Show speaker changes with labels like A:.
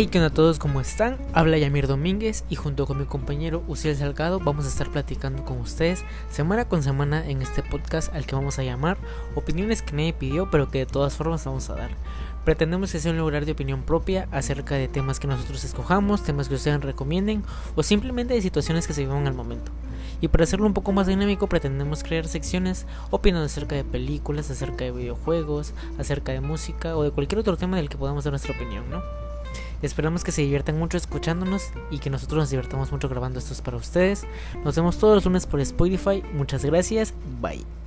A: Hey, ¿qué onda a todos? ¿Cómo están? Habla Yamir Domínguez y junto con mi compañero Uciel Salgado vamos a estar platicando con ustedes semana con semana en este podcast al que vamos a llamar Opiniones que nadie pidió pero que de todas formas vamos a dar. Pretendemos que sea un lugar de opinión propia acerca de temas que nosotros escojamos, temas que ustedes recomienden o simplemente de situaciones que se vivan al momento. Y para hacerlo un poco más dinámico pretendemos crear secciones opinando acerca de películas, acerca de videojuegos, acerca de música o de cualquier otro tema del que podamos dar nuestra opinión, ¿no? Esperamos que se diviertan mucho escuchándonos y que nosotros nos divertamos mucho grabando estos para ustedes. Nos vemos todos los lunes por Spotify. Muchas gracias. Bye.